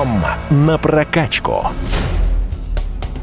Дом на прокачку.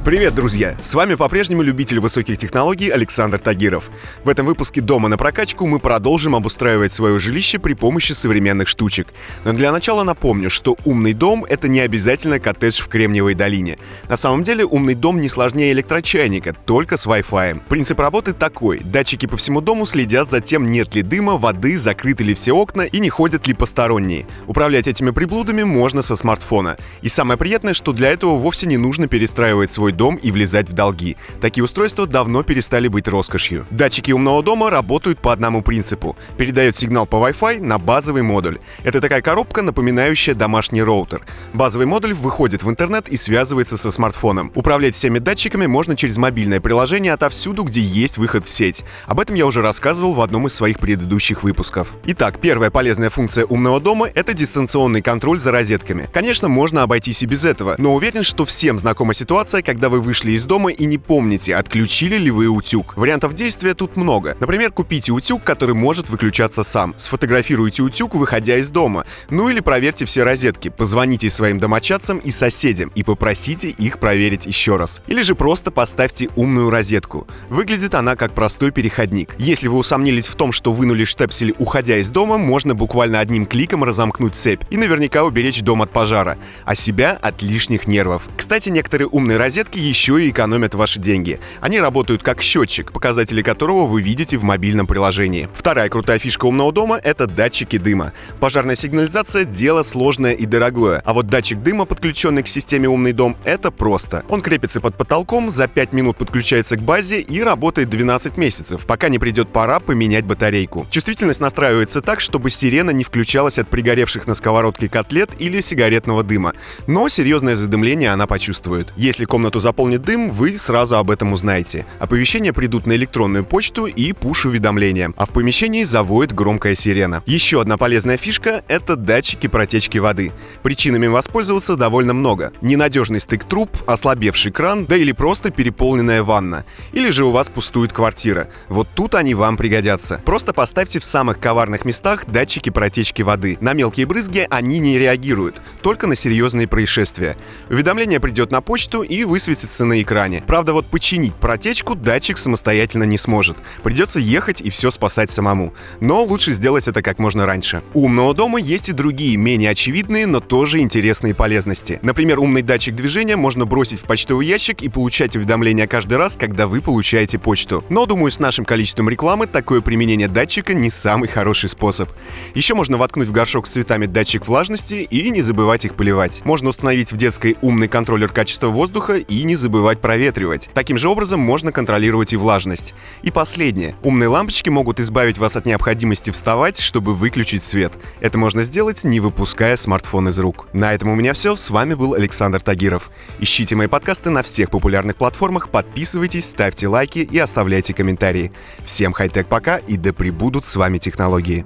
Привет, друзья! С вами по-прежнему любитель высоких технологий Александр Тагиров. В этом выпуске «Дома на прокачку» мы продолжим обустраивать свое жилище при помощи современных штучек. Но для начала напомню, что умный дом — это не обязательно коттедж в Кремниевой долине. На самом деле умный дом не сложнее электрочайника, только с Wi-Fi. Принцип работы такой. Датчики по всему дому следят за тем, нет ли дыма, воды, закрыты ли все окна и не ходят ли посторонние. Управлять этими приблудами можно со смартфона. И самое приятное, что для этого вовсе не нужно перестраивать свой дом и влезать в долги. Такие устройства давно перестали быть роскошью. Датчики умного дома работают по одному принципу. Передают сигнал по Wi-Fi на базовый модуль. Это такая коробка, напоминающая домашний роутер. Базовый модуль выходит в интернет и связывается со смартфоном. Управлять всеми датчиками можно через мобильное приложение отовсюду, где есть выход в сеть. Об этом я уже рассказывал в одном из своих предыдущих выпусков. Итак, первая полезная функция умного дома — это дистанционный контроль за розетками. Конечно, можно обойтись и без этого, но уверен, что всем знакома ситуация, когда когда вы вышли из дома и не помните, отключили ли вы утюг. Вариантов действия тут много. Например, купите утюг, который может выключаться сам. Сфотографируйте утюг, выходя из дома. Ну или проверьте все розетки. Позвоните своим домочадцам и соседям и попросите их проверить еще раз. Или же просто поставьте умную розетку. Выглядит она как простой переходник. Если вы усомнились в том, что вынули штепсель, уходя из дома, можно буквально одним кликом разомкнуть цепь и наверняка уберечь дом от пожара, а себя от лишних нервов. Кстати, некоторые умные розетки еще и экономят ваши деньги. Они работают как счетчик, показатели которого вы видите в мобильном приложении. Вторая крутая фишка умного дома — это датчики дыма. Пожарная сигнализация — дело сложное и дорогое, а вот датчик дыма, подключенный к системе «Умный дом», — это просто. Он крепится под потолком, за 5 минут подключается к базе и работает 12 месяцев, пока не придет пора поменять батарейку. Чувствительность настраивается так, чтобы сирена не включалась от пригоревших на сковородке котлет или сигаретного дыма, но серьезное задымление она почувствует. Если комнату заполнит дым, вы сразу об этом узнаете. Оповещения придут на электронную почту и пуш-уведомления, а в помещении завоет громкая сирена. Еще одна полезная фишка — это датчики протечки воды. Причинами воспользоваться довольно много. Ненадежный стык труб, ослабевший кран, да или просто переполненная ванна. Или же у вас пустует квартира. Вот тут они вам пригодятся. Просто поставьте в самых коварных местах датчики протечки воды. На мелкие брызги они не реагируют, только на серьезные происшествия. Уведомление придет на почту и высветит высветится на экране. Правда, вот починить протечку датчик самостоятельно не сможет. Придется ехать и все спасать самому. Но лучше сделать это как можно раньше. У умного дома есть и другие, менее очевидные, но тоже интересные полезности. Например, умный датчик движения можно бросить в почтовый ящик и получать уведомления каждый раз, когда вы получаете почту. Но, думаю, с нашим количеством рекламы такое применение датчика не самый хороший способ. Еще можно воткнуть в горшок с цветами датчик влажности и не забывать их поливать. Можно установить в детской умный контроллер качества воздуха и не забывать проветривать. Таким же образом можно контролировать и влажность. И последнее. Умные лампочки могут избавить вас от необходимости вставать, чтобы выключить свет. Это можно сделать, не выпуская смартфон из рук. На этом у меня все. С вами был Александр Тагиров. Ищите мои подкасты на всех популярных платформах, подписывайтесь, ставьте лайки и оставляйте комментарии. Всем хай-тек пока и да пребудут с вами технологии.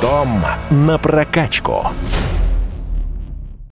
Дом на прокачку.